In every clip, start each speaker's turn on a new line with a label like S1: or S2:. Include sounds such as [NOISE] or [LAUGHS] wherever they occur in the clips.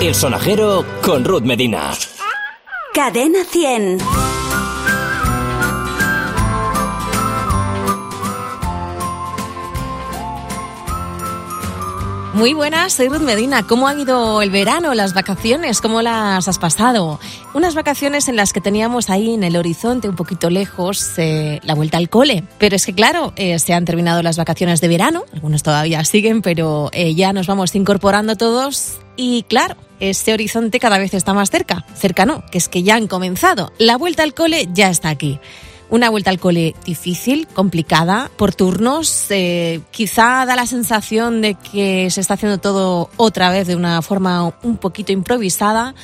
S1: El sonajero con Ruth Medina.
S2: Cadena 100.
S3: Muy buenas, soy Ruth Medina. ¿Cómo ha ido el verano, las vacaciones? ¿Cómo las has pasado? Unas vacaciones en las que teníamos ahí en el horizonte, un poquito lejos, eh, la vuelta al cole. Pero es que, claro, eh, se han terminado las vacaciones de verano, algunos todavía siguen, pero eh, ya nos vamos incorporando todos. Y claro, ese horizonte cada vez está más cerca. Cerca no, que es que ya han comenzado. La vuelta al cole ya está aquí. Una vuelta al cole difícil, complicada, por turnos. Eh, quizá da la sensación de que se está haciendo todo otra vez de una forma un poquito improvisada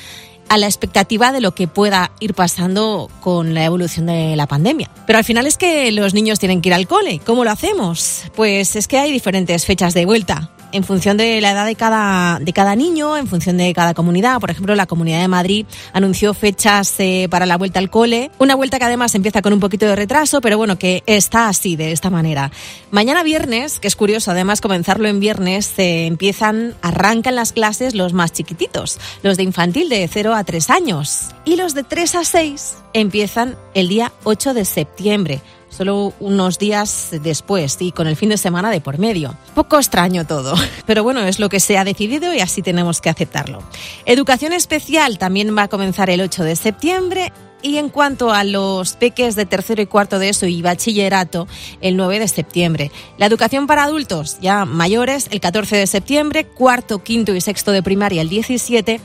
S3: a la expectativa de lo que pueda ir pasando con la evolución de la pandemia. Pero al final es que los niños tienen que ir al cole. ¿Cómo lo hacemos? Pues es que hay diferentes fechas de vuelta en función de la edad de cada, de cada niño, en función de cada comunidad. Por ejemplo, la Comunidad de Madrid anunció fechas eh, para la vuelta al cole. Una vuelta que además empieza con un poquito de retraso, pero bueno, que está así, de esta manera. Mañana viernes, que es curioso además comenzarlo en viernes, se empiezan, arrancan las clases los más chiquititos, los de infantil de 0 a 3 años. Y los de 3 a 6 empiezan el día 8 de septiembre solo unos días después y con el fin de semana de por medio. Poco extraño todo, [LAUGHS] pero bueno, es lo que se ha decidido y así tenemos que aceptarlo. Educación especial también va a comenzar el 8 de septiembre y en cuanto a los peques de tercero y cuarto de eso y bachillerato, el 9 de septiembre. La educación para adultos ya mayores, el 14 de septiembre, cuarto, quinto y sexto de primaria, el 17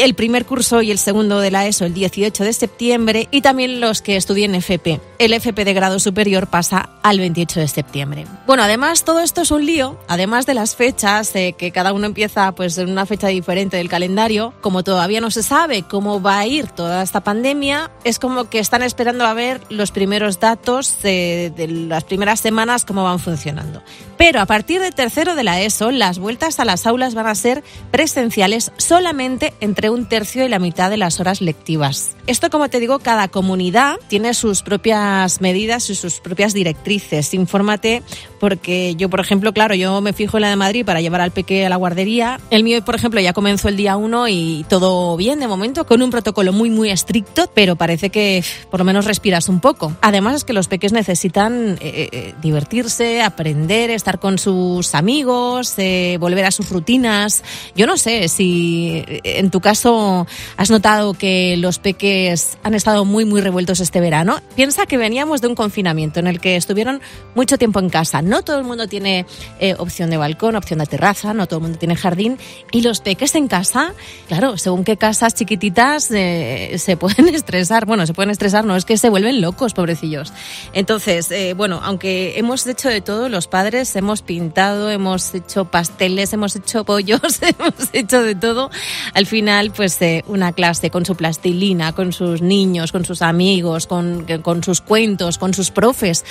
S3: el primer curso y el segundo de la ESO el 18 de septiembre y también los que estudien FP. El FP de grado superior pasa al 28 de septiembre. Bueno, además todo esto es un lío, además de las fechas, que cada uno empieza pues en una fecha diferente del calendario, como todavía no se sabe cómo va a ir toda esta pandemia, es como que están esperando a ver los primeros datos de las primeras semanas cómo van funcionando. Pero a partir de tercero de la ESO, las vueltas a las aulas van a ser presenciales solamente entre un tercio y la mitad de las horas lectivas. Esto, como te digo, cada comunidad tiene sus propias medidas y sus propias directrices. Infórmate porque yo, por ejemplo, claro, yo me fijo en la de Madrid para llevar al peque a la guardería. El mío, por ejemplo, ya comenzó el día 1 y todo bien de momento, con un protocolo muy, muy estricto, pero parece que por lo menos respiras un poco. Además es que los peques necesitan eh, eh, divertirse, aprender, estar con sus amigos, eh, volver a sus rutinas. Yo no sé si en tu caso has notado que los peques han estado muy, muy revueltos este verano. Piensa que veníamos de un confinamiento en el que estuvieron mucho tiempo en casa. No todo el mundo tiene eh, opción de balcón, opción de terraza, no todo el mundo tiene jardín. Y los peques en casa, claro, según qué casas chiquititas eh, se pueden [LAUGHS] estresar. Bueno, se pueden estresar, no es que se vuelven locos, pobrecillos. Entonces, eh, bueno, aunque hemos hecho de todo, los padres hemos pintado, hemos hecho pasteles, hemos hecho pollos, [LAUGHS] hemos hecho de todo. Al final, pues una clase con su plastilina, con sus niños, con sus amigos, con, con sus cuentos, con sus profes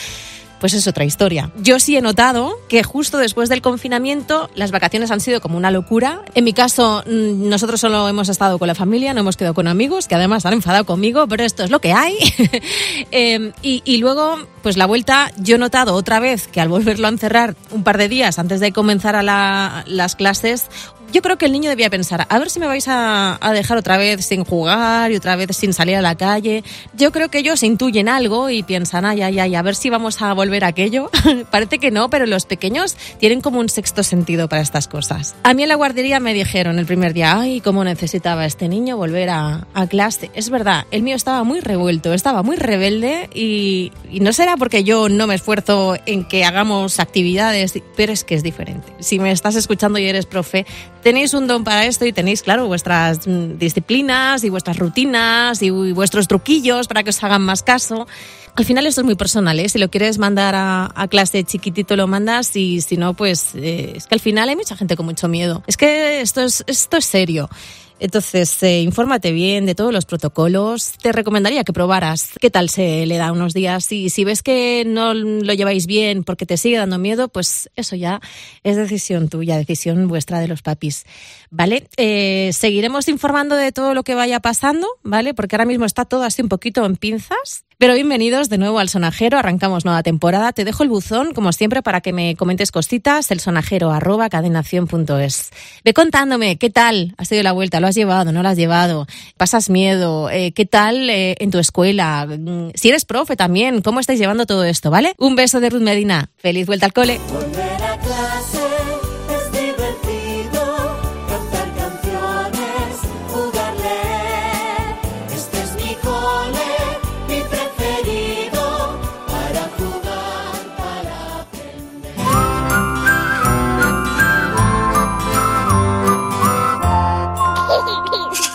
S3: pues es otra historia. Yo sí he notado que justo después del confinamiento las vacaciones han sido como una locura. En mi caso, mm, nosotros solo hemos estado con la familia, no hemos quedado con amigos, que además han enfadado conmigo, pero esto es lo que hay. [LAUGHS] eh, y, y, luego, pues la vuelta, yo he notado otra vez que al volverlo a encerrar un par de días antes de comenzar a la, las clases, yo creo que el niño debía pensar, a ver si me vais a, a, dejar otra vez sin jugar y otra vez sin salir a la calle. Yo creo que ellos intuyen algo y piensan, ay, ay, ay, a ver si vamos a volver a aquello. [LAUGHS] Parece que no, pero los pequeños tienen como un sexto sentido para estas cosas. A mí en la guardería me dijeron el primer día, ay, cómo necesitaba este niño volver a, a clase. Es verdad, el mío estaba muy revuelto, estaba muy rebelde y, y no será porque yo no me esfuerzo en que hagamos actividades, pero es que es diferente. Si me estás escuchando y eres profe, tenéis un don para esto y tenéis, claro, vuestras disciplinas y vuestras rutinas y vuestros truquillos para que os hagan más caso. Al final esto es muy personal, ¿eh? Si lo quieres mandar a, clase chiquitito lo mandas y si no, pues eh, es que al final hay mucha gente con mucho miedo. Es que esto es, esto es serio. Entonces, eh, infórmate bien de todos los protocolos. Te recomendaría que probaras qué tal se le da unos días. Y si ves que no lo lleváis bien porque te sigue dando miedo, pues eso ya es decisión tuya, decisión vuestra de los papis. ¿Vale? Eh, seguiremos informando de todo lo que vaya pasando, ¿vale? Porque ahora mismo está todo así un poquito en pinzas. Pero bienvenidos de nuevo al Sonajero, arrancamos nueva temporada. Te dejo el buzón, como siempre, para que me comentes cositas, el sonajero arroba cadenación.es. Ve contándome, ¿qué tal? ¿Has tenido la vuelta? ¿Lo has llevado? ¿No lo has llevado? ¿Pasas miedo? Eh, ¿Qué tal eh, en tu escuela? Mm, si eres profe también, ¿cómo estáis llevando todo esto, vale? Un beso de Ruth Medina. Feliz vuelta al cole.